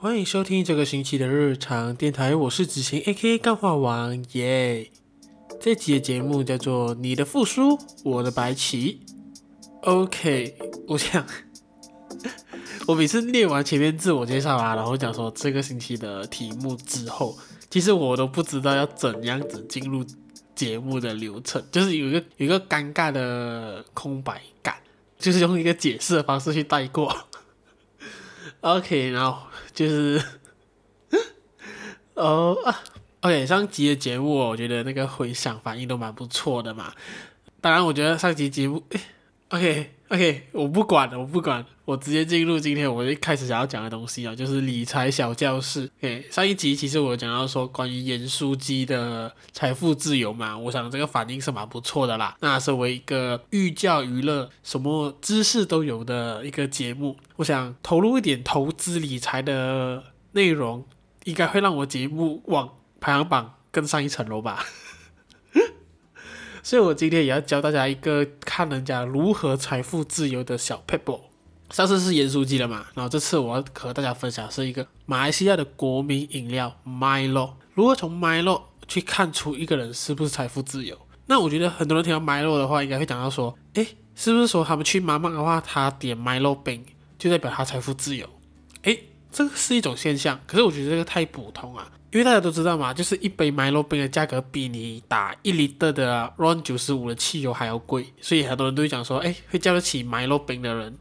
欢迎收听这个星期的日常电台，我是子晴 A.K.A 干话王耶。这集的节目叫做《你的复苏，我的白棋》。OK，我想，我每次念完前面自我介绍啊，然后讲说这个星期的题目之后，其实我都不知道要怎样子进入节目的流程，就是有一个有一个尴尬的空白感，就是用一个解释的方式去带过。OK，然后。就是，哦啊，OK，上集的节目，我觉得那个回响反应都蛮不错的嘛。当然，我觉得上集节目，OK OK，我不管了，我不管，我直接进入今天我一开始想要讲的东西啊，就是理财小教室。OK，上一集其实我讲到说关于严书记的财富自由嘛，我想这个反应是蛮不错的啦。那身为一个寓教于乐、什么知识都有的一个节目。我想投入一点投资理财的内容，应该会让我节目往排行榜更上一层楼吧。所以我今天也要教大家一个看人家如何财富自由的小撇步。上次是盐酥鸡了嘛，然后这次我要和大家分享是一个马来西亚的国民饮料 Milo。如何从 Milo 去看出一个人是不是财富自由？那我觉得很多人听到 Milo 的话，应该会讲到说，诶，是不是说他们去妈妈的话，他点 Milo 冰？就代表他财富自由，诶，这个是一种现象。可是我觉得这个太普通啊，因为大家都知道嘛，就是一杯 Milo 冰的价格比你打一 L 的 RON 九十五的汽油还要贵，所以很多人都会讲说，诶，会叫得起 Milo 冰的人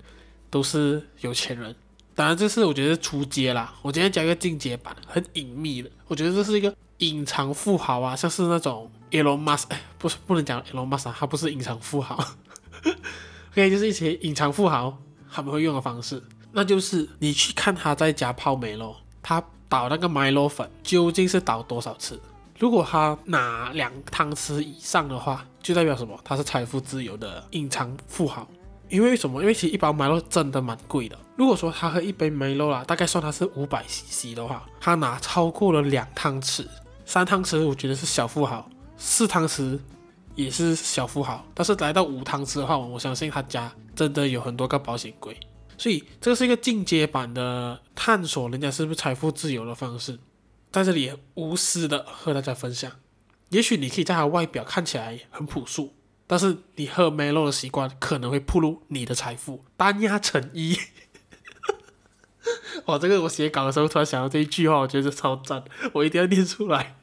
都是有钱人。当然，这是我觉得是初阶啦。我今天讲一个进阶版，很隐秘的。我觉得这是一个隐藏富豪啊，像是那种 Elon Musk，哎，不是不能讲 Elon Musk，他不是隐藏富豪，OK，就是一些隐藏富豪。他们会用的方式，那就是你去看他在家泡美咯，他倒那个 Milo 粉究竟是倒多少次？如果他拿两汤匙以上的话，就代表什么？他是财富自由的隐藏富豪。因为什么？因为其实一包 Milo 真的蛮贵的。如果说他喝一杯 Milo 啦，大概算他是五百 CC 的话，他拿超过了两汤匙、三汤匙，我觉得是小富豪；四汤匙也是小富豪。但是来到五汤匙的话，我相信他家。真的有很多个保险柜，所以这是一个进阶版的探索人家是不是财富自由的方式，在这里无私的和大家分享。也许你可以在他外表看起来很朴素，但是你喝美乐的习惯可能会暴露你的财富。单压成一，哇，这个我写稿的时候突然想到这一句话，我觉得超赞，我一定要念出来。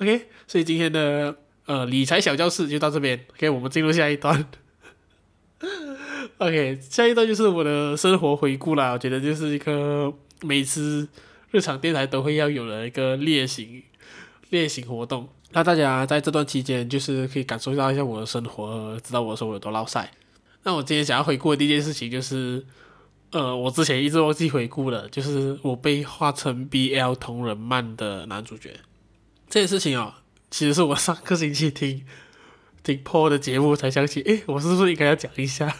OK，所以今天的呃理财小教室就到这边，OK，我们进入下一段。OK，下一段就是我的生活回顾啦。我觉得就是一个每次日常电台都会要有的一个例行例行活动。那大家在这段期间，就是可以感受到一下我的生活，知道我的生活有多烙赛。那我今天想要回顾的第一件事情就是，呃，我之前一直忘记回顾了，就是我被画成 BL 同人漫的男主角这件事情哦。其实是我上个星期听听 Paul 的节目才想起，诶，我是不是应该要讲一下？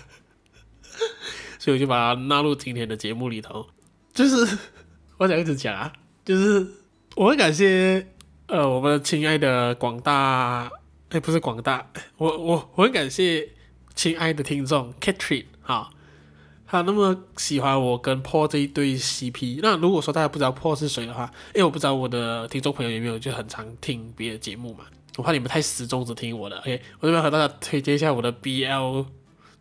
所以我就把它纳入今天的节目里头，就是我想一直讲啊，就是我很感谢呃我们亲爱的广大，哎不是广大，我我我很感谢亲爱的听众 Catherine 哈，他那么喜欢我跟 Paul 这一对 CP。那如果说大家不知道 Paul 是谁的话，因为我不知道我的听众朋友有没有就很常听别的节目嘛，我怕你们太死忠只听我的，OK，我这边和大家推荐一下我的 BL。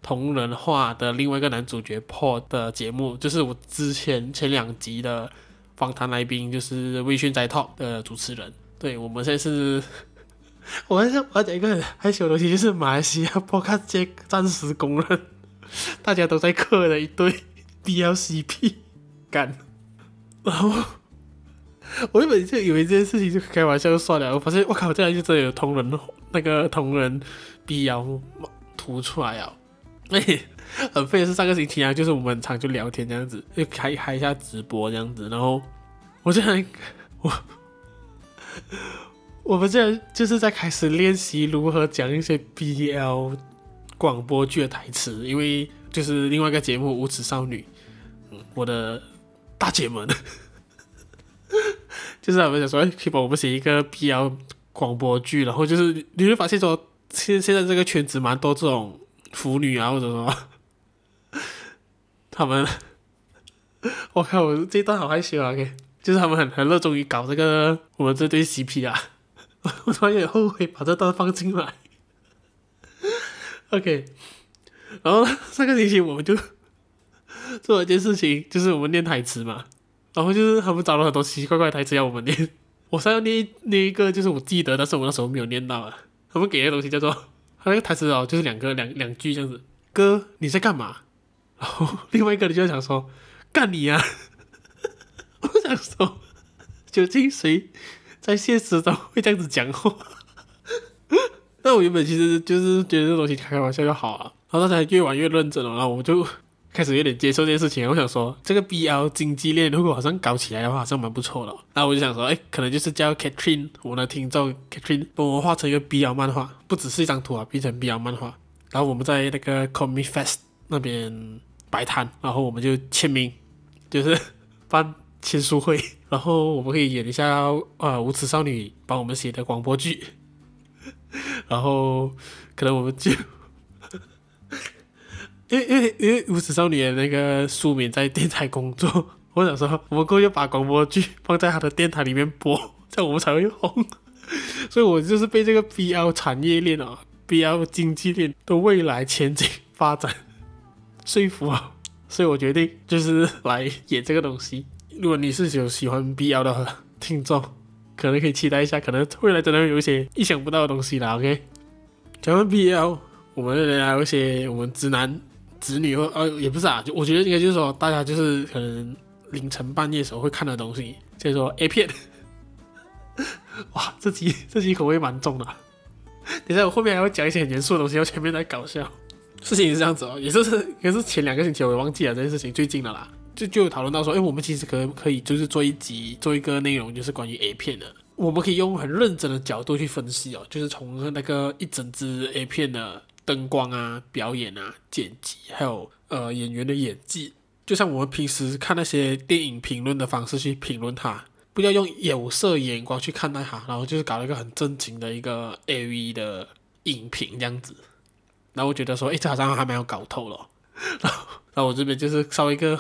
同人画的另外一个男主角 Paul 的节目，就是我之前前两集的访谈来宾，就是微醺在 Talk 的主持人。对，我们现在是，我还想我要讲一个很害羞的东西，就是马来西亚 Podcast 暂时公认，大家都在嗑的一对 BLCP 干。然后我原本就以为这件事情就开玩笑就算了，我发现我靠，这样就真的有同人那个同人 BL 图出来啊！哎，很废的是上个星期啊，就是我们常就聊天这样子，就开开一下直播这样子，然后我就很 我 我们这就是在开始练习如何讲一些 BL 广播剧的台词，因为就是另外一个节目《无耻少女》，嗯，我的大姐们，就是他们想说，可以帮我们写一个 BL 广播剧，然后就是你会发现说，现现在这个圈子蛮多这种。腐女啊，或者什么，他们我靠，我这段好害羞啊！OK，就是他们很很热衷于搞这个我们这对 CP 啊，我突然有点后悔把这段放进来。OK，然后上个星期我们就做了一件事情，就是我们念台词嘛，然后就是他们找了很多奇奇怪怪的台词要我们念，我上要念念一个，就是我记得，但是我那时候没有念到啊。他们给的东西叫做，他那个台词哦，就是两个两两句这样子，哥你在干嘛？然 后另外一个人就想说。干你呀！我想说，究竟谁在现实中会这样子讲话？那我原本其实就是觉得这东西开开玩笑就好啊。然后他才越玩越认真了，然后我就开始有点接受这件事情。我想说，这个 BL 经济链如果好像搞起来的话，好像蛮不错的。然后我就想说，哎，可能就是叫 Catherine，我的听众 Catherine 帮我画成一个 BL 漫画，不只是一张图啊，变成 BL 漫画。然后我们在那个 Comic Fest 那边摆摊，然后我们就签名。就是办签书会，然后我们可以演一下啊无耻少女帮我们写的广播剧，然后可能我们就，因为因为因为无耻少女的那个书名在电台工作，我想说我们过去把广播剧放在他的电台里面播，这样我们才会红，所以我就是被这个 BL 产业链啊 BL 经济链的未来前景发展 说服啊。所以我决定就是来演这个东西。如果你是有喜欢 BL 的听众，可能可以期待一下，可能未来真的会有一些意想不到的东西啦。OK，讲完 BL，我们来有一些我们直男子女或呃也不是啊，就我觉得应该就是说大家就是可能凌晨半夜时候会看的东西，就是说 A 片。哇，这集这集口味蛮重的。等下我后面还会讲一些很严肃的东西，我前面在搞笑。事情是这样子哦，也就是也是前两个星期我也忘记了这件事情，最近的啦，就就讨论到说，哎，我们其实可可以就是做一集做一个内容，就是关于 A 片的，我们可以用很认真的角度去分析哦，就是从那个一整支 A 片的灯光啊、表演啊、剪辑，还有呃演员的演技，就像我们平时看那些电影评论的方式去评论它，不要用有色眼光去看待它，然后就是搞了一个很正经的一个 AV 的影评这样子。然后我觉得说，哎，这好像还蛮有搞头了。然后，然后我这边就是稍微一个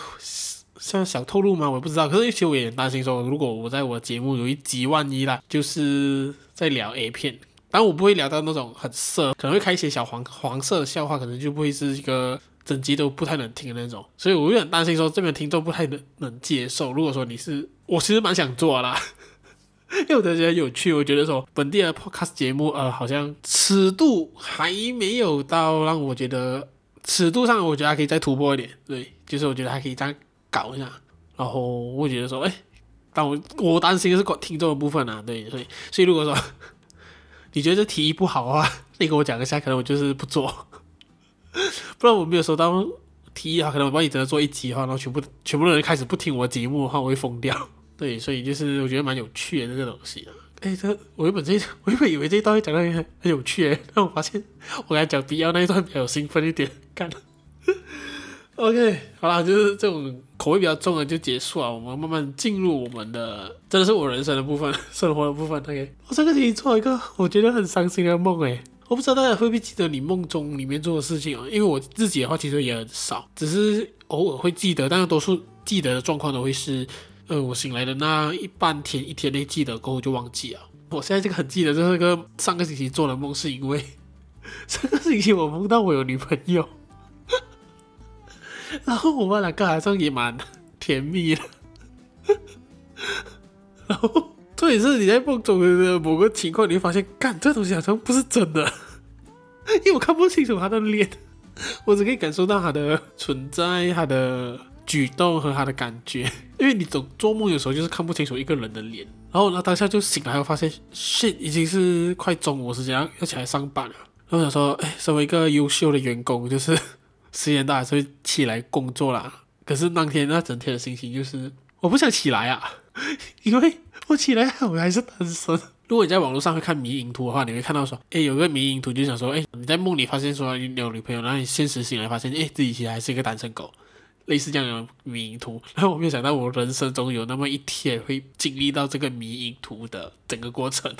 像小透露嘛，我也不知道。可是其实我也很担心说，如果我在我节目有一集万一啦，就是在聊 A 片，当然我不会聊到那种很色，可能会开一些小黄黄色的笑话，可能就不会是一个整集都不太能听的那种。所以我有点担心说，这边听众不太能能接受。如果说你是，我其实蛮想做啦。因为我觉得有趣，我觉得说本地的 podcast 节目，呃，好像尺度还没有到让我觉得尺度上，我觉得还可以再突破一点。对，就是我觉得还可以再搞一下。然后我觉得说，哎，但我我担心的是听众的部分啊，对，所以所以如果说你觉得这提议不好的话，你跟我讲一下，可能我就是不做。不然我没有收到提议啊，可能我帮你只能做一集的话，然后全部全部的人开始不听我节目的话，我会疯掉。对，所以就是我觉得蛮有趣的这个东西。哎，这我原本这我原本以为这一段会讲的很很有趣诶，但我发现我刚才讲 BL 那一段比较兴奋一点。干，OK，好啦，就是这种口味比较重的就结束了。我们慢慢进入我们的，真的是我人生的部分，生活的部分。OK，我这个星期做了一个我觉得很伤心的梦诶，我不知道大家会不会记得你梦中里面做的事情哦。因为我自己的话其实也很少，只是偶尔会记得，但是多数记得的状况都会是。呃，我醒来的那一半天一天内记得过后就忘记了。我现在这个很记得，就是个上个星期做的梦，是因为 上个星期我梦到我有女朋友，然后我们两个好像也蛮甜蜜的。然后这也是你在梦中的某个情况，你会发现，干这东西好像不是真的，因为我看不清楚他的脸，我只可以感受到他的存在，他的。举动和他的感觉，因为你总做梦有时候就是看不清楚一个人的脸，然后呢，当下就醒来，我发现，shit，已经是快中午时间，要起来上班了。然后想说，哎，身为一个优秀的员工，就是时间到还是会起来工作啦。可是当天那整天的心情就是，我不想起来啊，因为我起来我还是单身。如果你在网络上会看迷影图的话，你会看到说，哎，有个迷影图就想说，哎，你在梦里发现说你有女朋友，然后你现实醒来发现，哎，自己其实还是一个单身狗。类似这样的迷影图，然后我没有想到我人生中有那么一天会经历到这个迷影图的整个过程，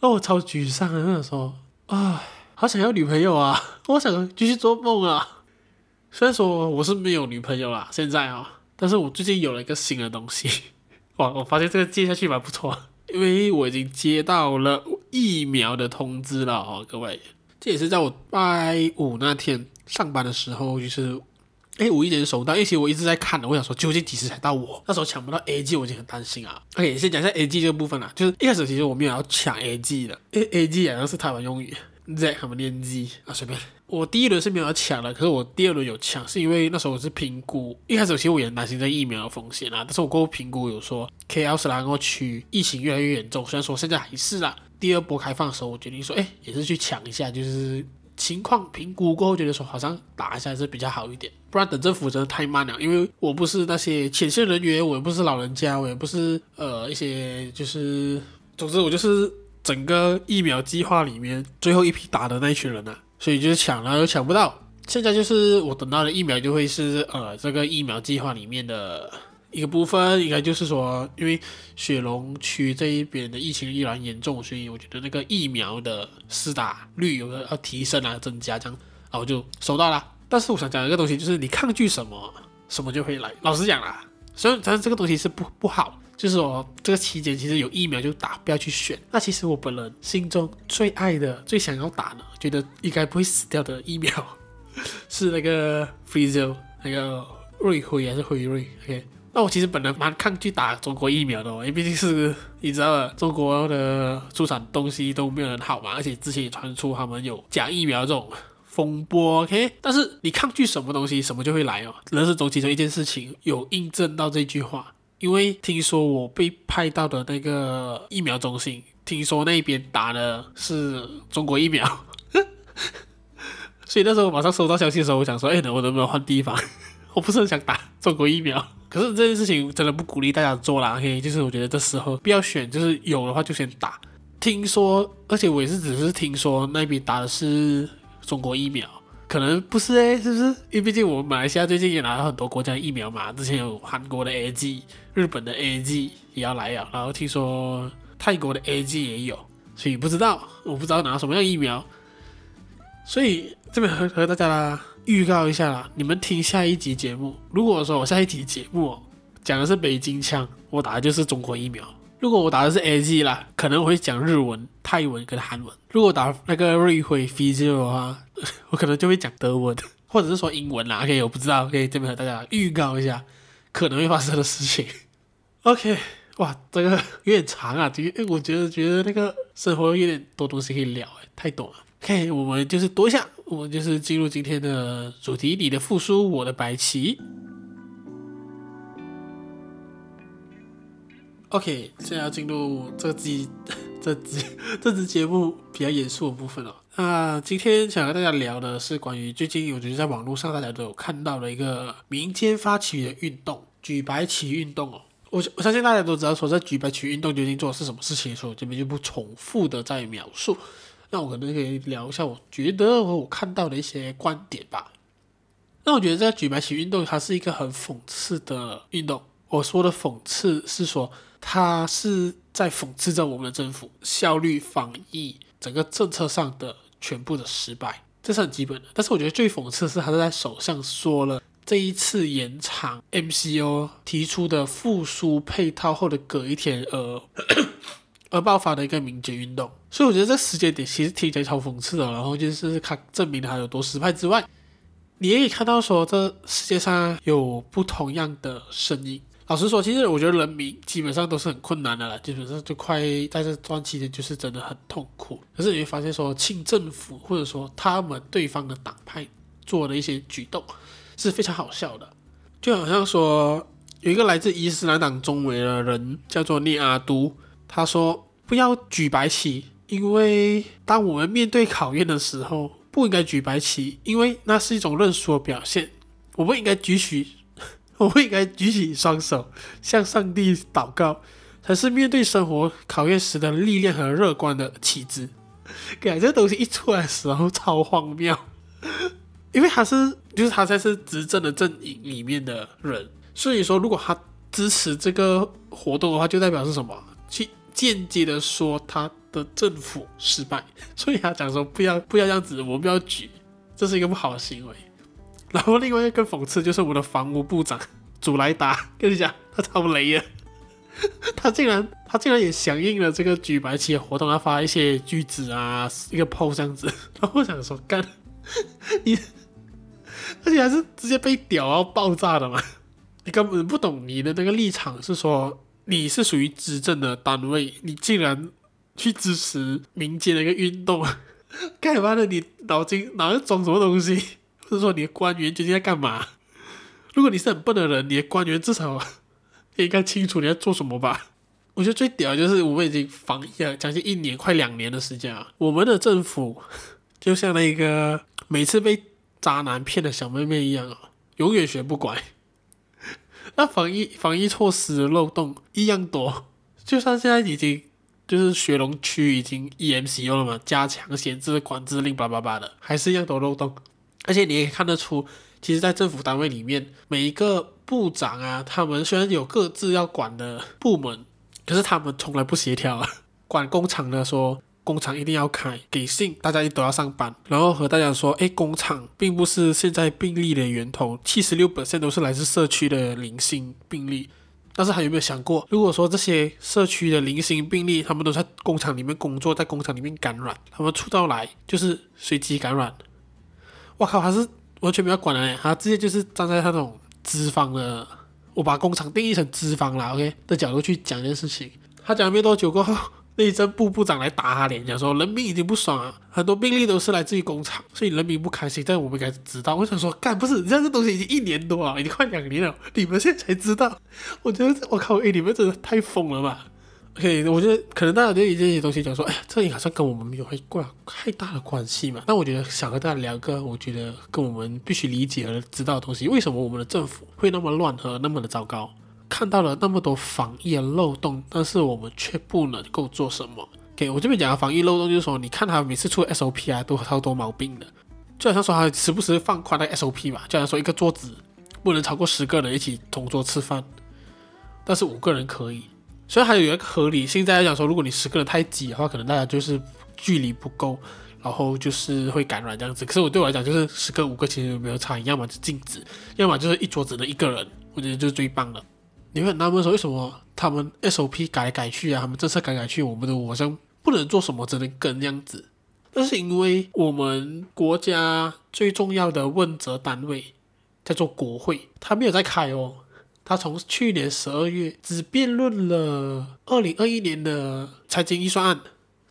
那 我超沮丧的那时候，啊，好想要女朋友啊，我想继续做梦啊，虽然说我是没有女朋友啦，现在啊、但是我最近有了一个新的东西，哇，我发现这个接下去蛮不错，因为我已经接到了疫苗的通知了哦、各位，这也是在我拜五那天上班的时候，就是。哎，无意间收到，因为其实我一直在看的，我想说究竟几时才到我？那时候抢不到 AG，我已经很担心啊。OK，先讲一下 AG 这个部分啦，就是一开始其实我没有要抢 AG 的，因为 AG 好像是台湾用语，Z 他们念 G 啊，随便。我第一轮是没有抢的，可是我第二轮有抢，是因为那时候我是评估，一开始其实我也很担心这疫苗的风险啊，但是我过后评估有说，KL 斯兰国区疫情越来越严重，虽然说现在还是啦，第二波开放的时候，我决定说，哎，也是去抢一下，就是。情况评估过后，觉得说好像打一下还是比较好一点，不然等政府真的太慢了。因为我不是那些前线人员，我也不是老人家，我也不是呃一些就是，总之我就是整个疫苗计划里面最后一批打的那一群人啊，所以就是抢了又抢不到。现在就是我等到的疫苗就会是呃这个疫苗计划里面的。一个部分应该就是说，因为雪龙区这一边的疫情依然严重，所以我觉得那个疫苗的施打率有个要提升啊，增加这样，然后就收到了。但是我想讲一个东西，就是你抗拒什么，什么就会来。老实讲啦，虽然但是这个东西是不不好，就是说这个期间其实有疫苗就打，不要去选。那其实我本人心中最爱的、最想要打的，觉得应该不会死掉的疫苗，是那个 Pfizer 那个瑞辉还是辉瑞？OK。那我其实本来蛮抗拒打中国疫苗的哦，因为毕竟是你知道的，中国的出产东西都没有很好嘛，而且之前也传出他们有假疫苗这种风波，OK？但是你抗拒什么东西，什么就会来哦。人生总其中一件事情有印证到这句话，因为听说我被派到的那个疫苗中心，听说那边打的是中国疫苗，所以那时候我马上收到消息的时候，我想说，哎，我能不能换地方？我不是很想打中国疫苗。可是这件事情真的不鼓励大家做啦嘿就是我觉得这时候不要选，就是有的话就先打。听说，而且我也是只是听说那边打的是中国疫苗，可能不是诶，是不是？因为毕竟我们马来西亚最近也拿了很多国家疫苗嘛，之前有韩国的 A G 日本的 A G 也要来了，然后听说泰国的 A G 也有，所以不知道，我不知道拿什么样疫苗，所以这边和和大家。预告一下啦，你们听下一集节目。如果说我下一集节目讲的是北京腔，我打的就是中国疫苗；如果我打的是 A G 啦，可能我会讲日文、泰文跟韩文；如果打那个瑞辉 Pfizer 的话，我可能就会讲德文，或者是说英文啦。OK，我不知道。OK，这边和大家预告一下可能会发生的事情。OK，哇，这个有点长啊，这个我觉得觉得那个生活有点多东西可以聊，太多了。OK，我们就是多一下。我们就是进入今天的主题，你的复苏，我的白棋。OK，现在要进入这集、这集、这集节目比较严肃的部分了。那今天想跟大家聊的是关于最近我觉得在网络上大家都有看到的一个民间发起的运动——举白旗运动哦。我我相信大家都知道，说在举白旗运动究竟做的是什么事情，所以我这边就不重复的再描述。那我可能可以聊一下，我觉得和我看到的一些观点吧。那我觉得这举白旗运动，它是一个很讽刺的运动。我说的讽刺是说，它是在讽刺着我们的政府效率、防疫整个政策上的全部的失败，这是很基本的。但是我觉得最讽刺的是，他是在首相说了这一次延长 MCO 提出的复苏配套后的隔一天，而。而爆发的一个民间运动，所以我觉得这时间点其实听起来超讽刺的。然后就是看证明它有多失败之外，你也可以看到说这世界上有不同样的声音。老实说，其实我觉得人民基本上都是很困难的了，基本上就快在这段期间就是真的很痛苦。可是你会发现说，清政府或者说他们对方的党派做的一些举动是非常好笑的，就好像说有一个来自伊斯兰党中委的人叫做聂阿都。他说：“不要举白旗，因为当我们面对考验的时候，不应该举白旗，因为那是一种认输的表现。我们应该举起，我们应该举起双手，向上帝祷告，才是面对生活考验时的力量和乐观的旗帜。感觉这东西一出来的时候超荒谬，因为他是，就是他才是执政的阵营里面的人，所以说如果他支持这个活动的话，就代表是什么？去。”间接的说他的政府失败，所以他讲说不要不要这样子，我们不要举，这是一个不好的行为。然后另外一个更讽刺就是我们的房屋部长 祖莱达，跟你讲他超雷啊，他竟然他竟然也响应了这个举白旗的活动，他发一些句子啊，一个 post 这样子，然后我想说干你，而且还是直接被屌到爆炸的嘛，你根本不懂你的那个立场是说你是属于执政的单位，你竟然去支持民间的一个运动，干嘛的？你脑筋脑子装什么东西？是说你的官员究竟在干嘛？如果你是很笨的人，你的官员至少 也应该清楚你在做什么吧？我觉得最屌的就是我们已经防疫了将近一年，快两年的时间啊！我们的政府 就像那个每次被渣男骗的小妹妹一样啊，永远学不乖。那防疫防疫措施的漏洞一样多，就算现在已经就是雪隆区已经 EMC 用了嘛，加强限制管制令，叭叭叭的，还是一样多漏洞。而且你也看得出，其实，在政府单位里面，每一个部长啊，他们虽然有各自要管的部门，可是他们从来不协调啊。管工厂的说，工厂一定要开，给信大家都要上班，然后和大家说，诶，工厂并不是现在病例的源头，七十六%都是来自社区的零星病例。但是还有没有想过，如果说这些社区的零星病例，他们都在工厂里面工作，在工厂里面感染，他们出到来就是随机感染。我靠，他是完全没有管的，他直接就是站在他那种资方的，我把工厂定义成资方了，OK 的角度去讲这件事情。他讲没多久过后，内政部部长来打他脸，讲说人民已经不爽了，很多病例都是来自于工厂，所以人民不开心。但我们该知道，我想说，干不是，这样这东西已经一年多了，已经快两年了，你们现在才知道？我觉得我靠，哎，你们真的太疯了吧！OK，我觉得可能大家对于这些东西讲说，哎，这里好像跟我们没有太挂太大的关系嘛。但我觉得想和大家聊个，我觉得跟我们必须理解和知道的东西。为什么我们的政府会那么乱和那么的糟糕？看到了那么多防疫的漏洞，但是我们却不能够做什么？OK，我这边讲的防疫漏洞就是说，你看他每次出 SOP 啊，都超多毛病的。就好像说他时不时放宽那 SOP 吧，就好像说一个桌子不能超过十个人一起同桌吃饭，但是五个人可以。所以还有一个合理性，在来讲说，如果你十个人太挤的话，可能大家就是距离不够，然后就是会感染这样子。可是我对我来讲，就是十个五个其实没有差，要么就禁止，要么就是一桌只能一个人，我觉得就是最棒的。你会很纳闷说，为什么他们 SOP 改来改去啊，他们政策改来改去，我们都好像不能做什么，只能跟这样子。那是因为我们国家最重要的问责单位叫做国会，他没有在开哦。他从去年十二月只辩论了二零二一年的财经预算案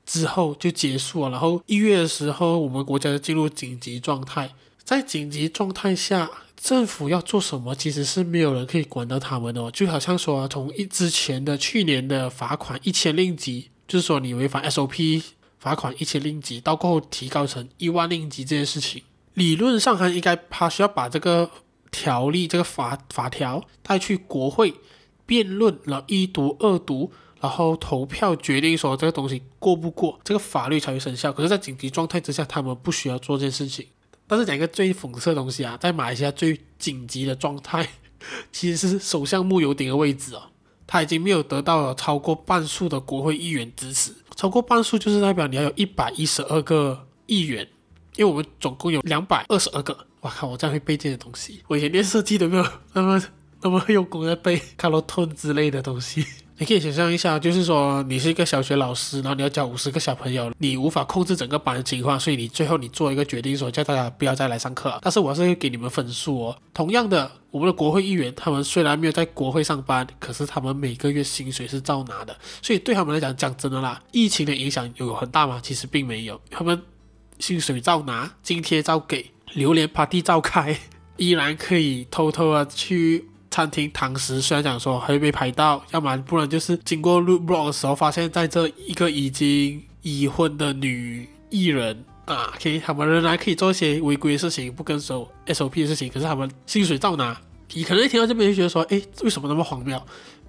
之后就结束了，然后一月的时候，我们国家就进入紧急状态。在紧急状态下，政府要做什么，其实是没有人可以管到他们的哦。就好像说，从一之前的去年的罚款一千令吉，就是说你违反 SOP 罚款一千令吉，到过后提高成一万令吉这件事情，理论上还应该他需要把这个。条例这个法法条带去国会辩论，然后一读、二读，然后投票决定说这个东西过不过，这个法律才会生效。可是，在紧急状态之下，他们不需要做这件事情。但是讲一个最讽刺的东西啊，在马来西亚最紧急的状态，其实是首相慕尤丁的位置哦，他已经没有得到了超过半数的国会议员支持，超过半数就是代表你要有一百一十二个议员，因为我们总共有两百二十二个。我靠！我这样会背这些东西，我以前练设计都没有 那么那么用功在背卡罗顿之类的东西。你可以想象一下，就是说你是一个小学老师，然后你要教五十个小朋友，你无法控制整个班的情况，所以你最后你做一个决定，说叫大家不要再来上课。但是我是会给你们分数哦。同样的，我们的国会议员，他们虽然没有在国会上班，可是他们每个月薪水是照拿的。所以对他们来讲，讲真的啦，疫情的影响有很大吗？其实并没有，他们薪水照拿，津贴照给。榴莲 party 召开，依然可以偷偷的去餐厅堂食。虽然讲说还会被拍到，要不然不然就是经过 look block 的时候，发现在这一个已经已婚的女艺人啊，OK，他们仍然可以做一些违规的事情，不跟守 SOP 的事情，可是他们薪水照拿。你可能一听到这边就觉得说，哎，为什么那么荒谬？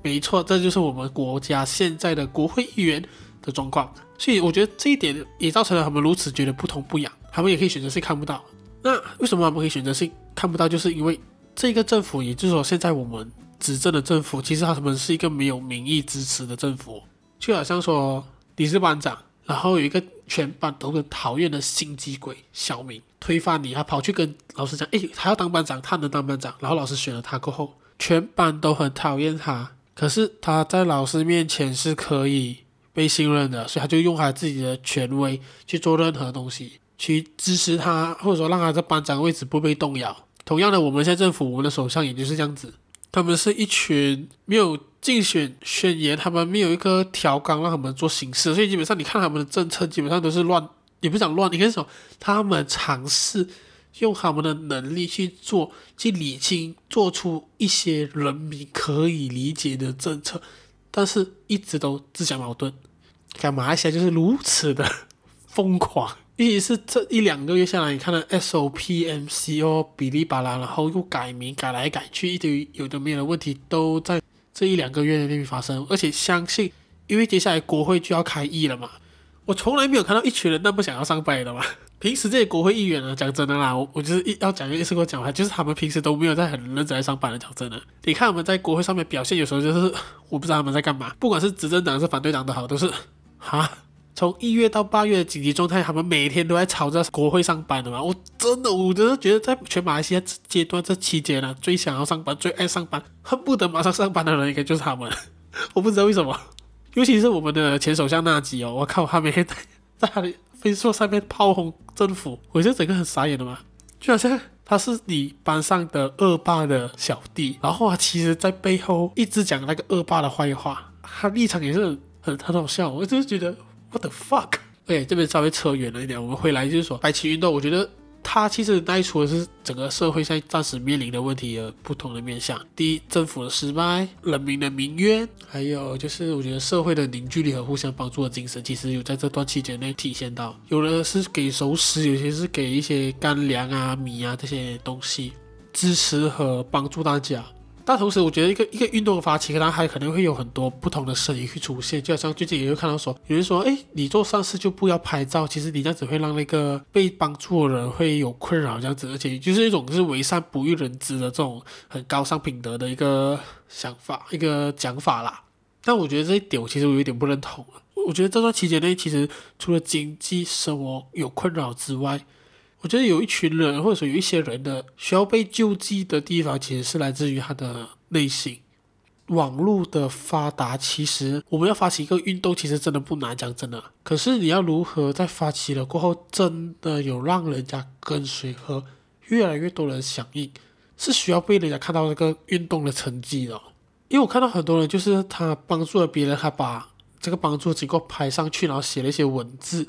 没错，这就是我们国家现在的国会议员的状况。所以我觉得这一点也造成了他们如此觉得不痛不痒，他们也可以选择性看不到。那为什么我们可以选择性看不到？就是因为这个政府，也就是说现在我们执政的政府，其实他们是一个没有民意支持的政府。就好像说你是班长，然后有一个全班都很讨厌的心机鬼小明推翻你，他跑去跟老师讲，诶，他要当班长，他能当班长。然后老师选了他过后，全班都很讨厌他。可是他在老师面前是可以被信任的，所以他就用他自己的权威去做任何东西，去支持他，或者说让他在班长位置不被动摇。同样的，我们现在政府，我们的首相也就是这样子，他们是一群没有。竞选宣言，他们没有一个条纲让他们做行事，所以基本上你看他们的政策基本上都是乱，也不想乱，你看什么？他们尝试用他们的能力去做，去理清，做出一些人民可以理解的政策，但是一直都自相矛盾。看马来西亚就是如此的 疯狂，尤其是这一两个月下来，你看到 SOP、MCO、哔哩吧啦，然后又改名改来改去，一堆有的没有的问题都在。这一两个月内发生，而且相信，因为接下来国会就要开议了嘛，我从来没有看到一群人那么想要上班的嘛。平时这些国会议员呢，讲真的啦，我我就是一要讲一次跟我讲话，就是他们平时都没有在很认真在上班的，讲真的。你看他们在国会上面表现，有时候就是我不知道他们在干嘛，不管是执政党是反对党的好，都是哈。从一月到八月的紧急状态，他们每天都在吵着国会上班的嘛。我真的，我真的觉得在全马来西亚阶段这期间呢，最想要上班、最爱上班、恨不得马上上班的人，应该就是他们。我不知道为什么，尤其是我们的前首相纳吉哦，我靠，他每天在在他的 Facebook 上面炮轰政府，我就整个很傻眼的嘛，就好像他是你班上的恶霸的小弟，然后他其实在背后一直讲那个恶霸的坏话，他立场也是很很很好笑，我就是觉得。What the fuck？哎，这边稍微扯远了一点，我们回来就是说，白旗运动，我觉得它其实带出的是整个社会现在暂时面临的问题的不同的面向。第一，政府的失败，人民的民怨，还有就是我觉得社会的凝聚力和互相帮助的精神，其实有在这段期间内体现到。有的是给熟食，有些是给一些干粮啊、米啊这些东西，支持和帮助大家。但同时，我觉得一个一个运动的发起，可能还可能会有很多不同的声音去出现。就好像最近也会看到说，有人说，哎，你做善事就不要拍照，其实你这样子会让那个被帮助的人会有困扰，这样子，而且就是一种是为善不欲人知的这种很高尚品德的一个想法，一个讲法啦。但我觉得这一点，我其实我有点不认同。我觉得这段期间内，其实除了经济生活有困扰之外，我觉得有一群人，或者说有一些人的需要被救济的地方，其实是来自于他的内心。网络的发达，其实我们要发起一个运动，其实真的不难，讲真的。可是你要如何在发起了过后，真的有让人家跟随和越来越多人响应，是需要被人家看到这个运动的成绩的。因为我看到很多人，就是他帮助了别人，他把这个帮助经过拍上去，然后写了一些文字。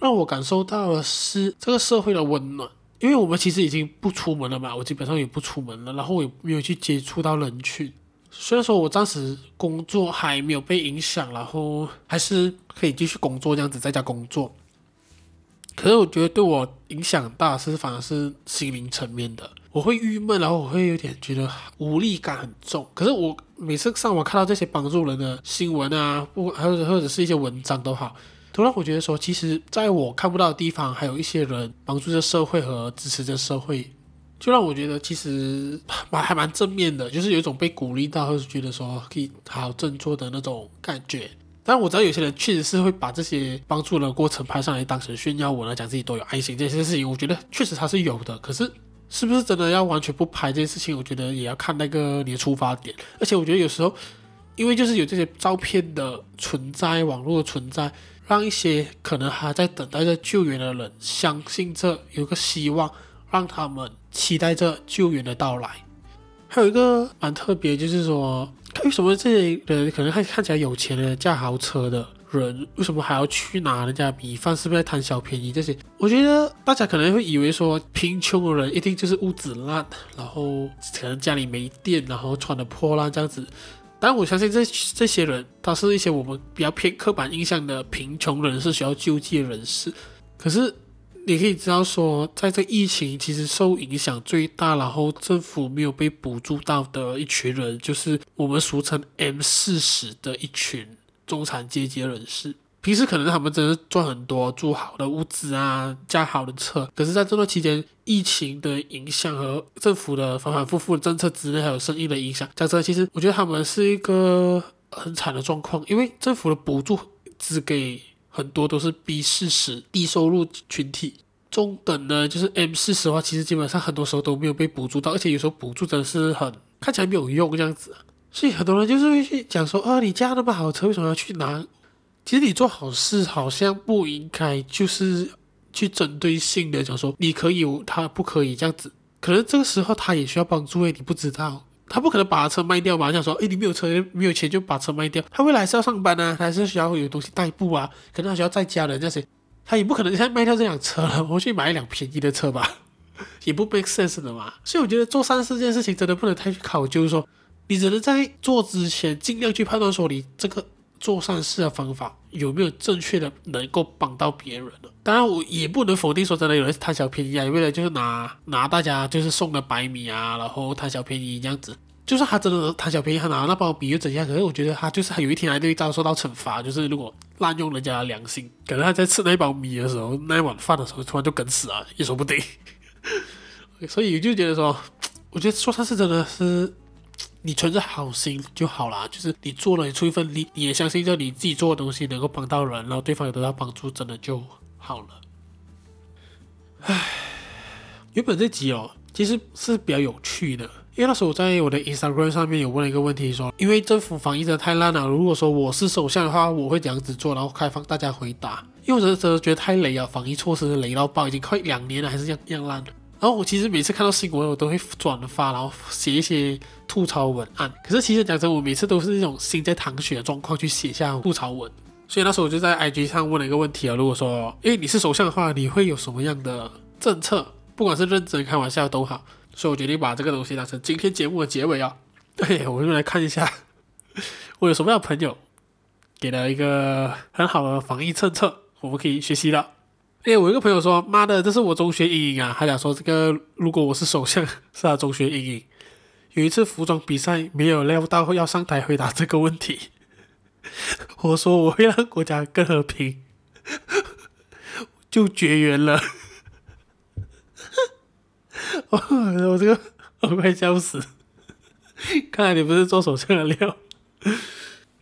让我感受到的是这个社会的温暖，因为我们其实已经不出门了嘛，我基本上也不出门了，然后我也没有去接触到人群。虽然说我暂时工作还没有被影响，然后还是可以继续工作这样子在家工作，可是我觉得对我影响大是反而是心灵层面的，我会郁闷，然后我会有点觉得无力感很重。可是我每次上网看到这些帮助人的新闻啊，不，还有或者是一些文章都好。都让我觉得说，其实在我看不到的地方，还有一些人帮助着社会和支持着社会，就让我觉得其实蛮还蛮正面的，就是有一种被鼓励到，或是觉得说可以好好振作的那种感觉。但我知道有些人确实是会把这些帮助的过程拍上来当成炫耀我来讲自己多有爱心这些事情，我觉得确实它是有的。可是是不是真的要完全不拍这件事情？我觉得也要看那个你的出发点。而且我觉得有时候，因为就是有这些照片的存在，网络的存在。让一些可能还在等待着救援的人相信着有个希望，让他们期待着救援的到来。还有一个蛮特别，就是说，为什么这些人可能看看起来有钱的驾豪车的人，为什么还要去拿人家米饭？是不是在贪小便宜？这些，我觉得大家可能会以为说，贫穷的人一定就是屋子烂，然后可能家里没电，然后穿的破烂这样子。但我相信这这些人，他是一些我们比较偏刻板印象的贫穷人士，需要救济的人士。可是你可以知道说，在这疫情其实受影响最大，然后政府没有被补助到的一群人，就是我们俗称 M 四十的一群中产阶级人士。平时可能他们真的赚很多，住好的屋子啊，驾好的车。可是，在这段期间，疫情的影响和政府的反反复复的政策之类，还有生意的影响，在这其实我觉得他们是一个很惨的状况，因为政府的补助只给很多都是 B 四十低收入群体。中等呢，就是 M 四十的话，其实基本上很多时候都没有被补助到，而且有时候补助真的是很看起来没有用这样子。所以很多人就是会去讲说，啊，你驾那么好车，为什么要去拿？其实你做好事好像不应该就是去针对性的讲说，你可以，他不可以这样子。可能这个时候他也需要帮助诶，你不知道，他不可能把车卖掉嘛？想说，诶，你没有车，没有钱就把车卖掉。他未来是要上班啊，他还是需要有东西代步啊，可能他需要载家人这些，他也不可能现在卖掉这辆车了，我去买一辆便宜的车吧，也不 make sense 的嘛。所以我觉得做善事这件事情真的不能太去考究，就是说你只能在做之前尽量去判断说你这个。做善事的方法有没有正确的能够帮到别人呢？当然，我也不能否定说真的有人贪小便宜啊，为了就是拿拿大家就是送的白米啊，然后贪小便宜这样子。就算他真的贪小便宜，他拿那包米又怎样？可是我觉得他就是他有一天还会遭受到惩罚，就是如果滥用人家的良心，可能他在吃那包米的时候，那一碗饭的时候，突然就梗死啊，也说不定。所以我就觉得说，我觉得做善事真的是。你存着好心就好啦，就是你做了，你出一份力，你也相信着你自己做的东西能够帮到人，然后对方有得到帮助，真的就好了。唉，原本这集哦，其实是比较有趣的，因为那时候我在我的 Instagram 上面有问了一个问题说，因为政府防疫真的太烂了，如果说我是首相的话，我会这样子做，然后开放大家回答，因为我真的觉得太雷了，防疫措施雷到爆，已经快两年了，还是这样这样烂。然后我其实每次看到新闻，我都会转发，然后写一些吐槽文案。可是其实讲真，我每次都是那种心在淌血的状况去写下吐槽文。所以那时候我就在 IG 上问了一个问题啊，如果说，诶你是首相的话，你会有什么样的政策？不管是认真开玩笑都好。所以我决定把这个东西当成今天节目的结尾啊。对，我就来看一下，我有什么样的朋友给了一个很好的防疫政策，我们可以学习了。哎，我一个朋友说：“妈的，这是我中学阴影啊！”他讲说：“这个如果我是首相，是他中学阴影。”有一次服装比赛，没有料到要上台回答这个问题。我说：“我会让国家更和平，就绝缘了。”我这个我快笑死！看来你不是做首相的料。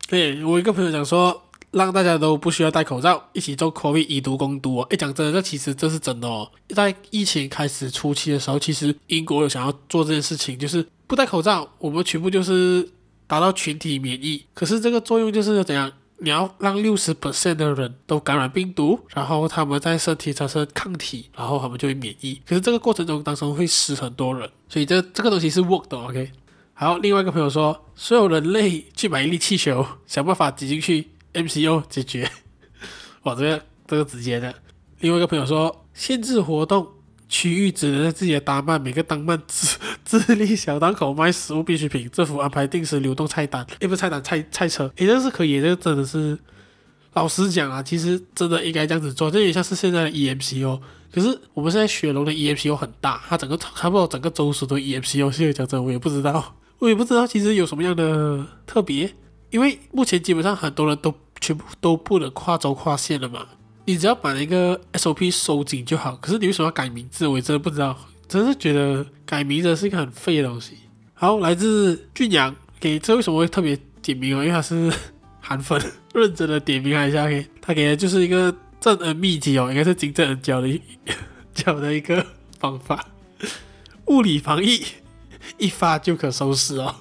对，我一个朋友讲说。让大家都不需要戴口罩，一起做 COVID 以毒攻毒哦。诶，讲真的，这其实这是真的哦。在疫情开始初期的时候，其实英国有想要做这件事情，就是不戴口罩，我们全部就是达到群体免疫。可是这个作用就是怎样？你要让六十 percent 的人都感染病毒，然后他们在身体产生抗体，然后他们就会免疫。可是这个过程中当中会死很多人，所以这这个东西是 work 的。OK，好，另外一个朋友说，所有人类去买一粒气球，想办法挤进去。MCO 解决，哇，这个这个直接的。另外一个朋友说，限制活动区域只能在自己的档卖，每个档卖自自立小档口卖食物必需品，政府安排定时流动菜单，也，不是菜单菜菜车，诶，这是可以，这个真的是，老实讲啊，其实真的应该这样子做，这也像是现在的 EMCO。可是我们现在雪龙的 EMCO 很大，它整个差不多整个州属都 EMCO，现在讲真，我也不知道，我也不知道其实有什么样的特别，因为目前基本上很多人都。全部都不能跨州跨县了嘛？你只要把那个 SOP 收紧就好。可是你为什么要改名字？我也真的不知道，真是觉得改名字是一个很废的东西。好，来自俊阳，给这为什么会特别点名哦？因为他是韩粉，认真的点名一下。给他给的就是一个正恩秘籍哦，应该是金正恩教的 教的一个方法，物理防疫一发就可收拾哦。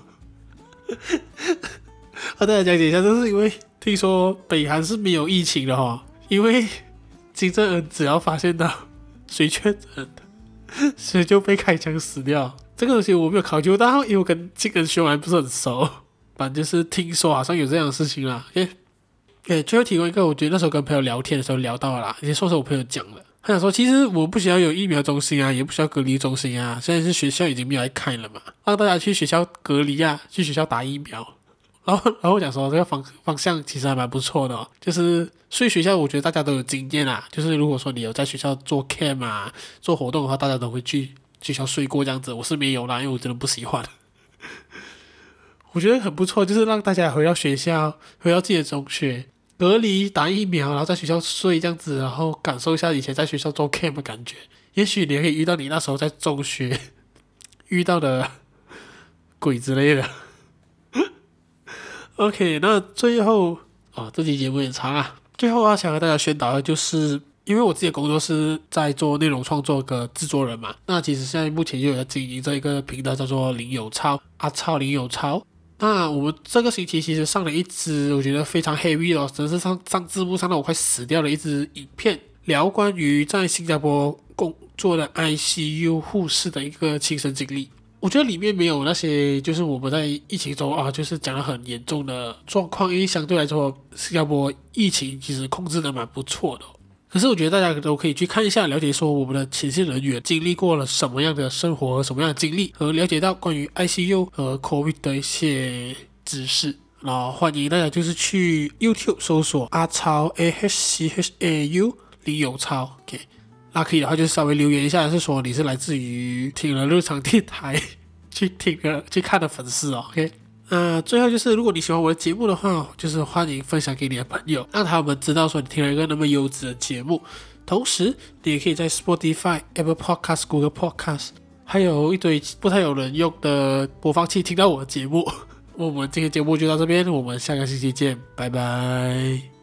和大家讲解一下，这是因为。听说北韩是没有疫情的哈，因为金正恩只要发现到谁确诊，谁就被开枪死掉。这个东西我没有考究到，因为我跟金恩兄还不是很熟。反正就是听说好像有这样的事情啦。诶，诶，最后提供一个，我觉得那时候跟朋友聊天的时候聊到了啦，也说是我朋友讲的。他想说，其实我不需要有疫苗中心啊，也不需要隔离中心啊。现在是学校已经没有来开了嘛，让大家去学校隔离啊，去学校打疫苗。然后，然后我讲说这个方方向其实还蛮不错的哦，就是所以学校我觉得大家都有经验啊，就是如果说你有在学校做 camp 啊，做活动的话，大家都会去学校睡过这样子。我是没有啦，因为我真的不喜欢。我觉得很不错，就是让大家回到学校，回到自己的中学，隔离打疫苗，然后在学校睡这样子，然后感受一下以前在学校做 camp 的感觉。也许你可以遇到你那时候在中学 遇到的鬼之类的。OK，那最后啊，这期节目也长啊，最后啊，想和大家宣导的就是，因为我自己的工作是在做内容创作的制作人嘛，那其实现在目前就有在经营这一个频道，叫做林有超阿超林有超。那我们这个星期其实上了一支我觉得非常 heavy 哦，真是上上字幕上到我快死掉的一支影片，聊关于在新加坡工作的 ICU 护士的一个亲身经历。我觉得里面没有那些，就是我们在疫情中啊，就是讲得很严重的状况，因为相对来说，新加坡疫情其实控制得蛮不错的。可是我觉得大家都可以去看一下，了解说我们的前线人员经历过了什么样的生活和什么样的经历，和了解到关于 ICU 和 COVID 的一些知识。然后欢迎大家就是去 YouTube 搜索阿超 A H C H A U 李有超，OK。那可以的话，就稍微留言一下，是说你是来自于听了日常电台去听的、去看的粉丝哦。OK，那最后就是，如果你喜欢我的节目的话，就是欢迎分享给你的朋友，让他们知道说你听了一个那么优质的节目。同时，你也可以在 Spotify、Apple Podcast、Google Podcast，还有一堆不太有人用的播放器听到我的节目。我们今天节目就到这边，我们下个星期见，拜拜。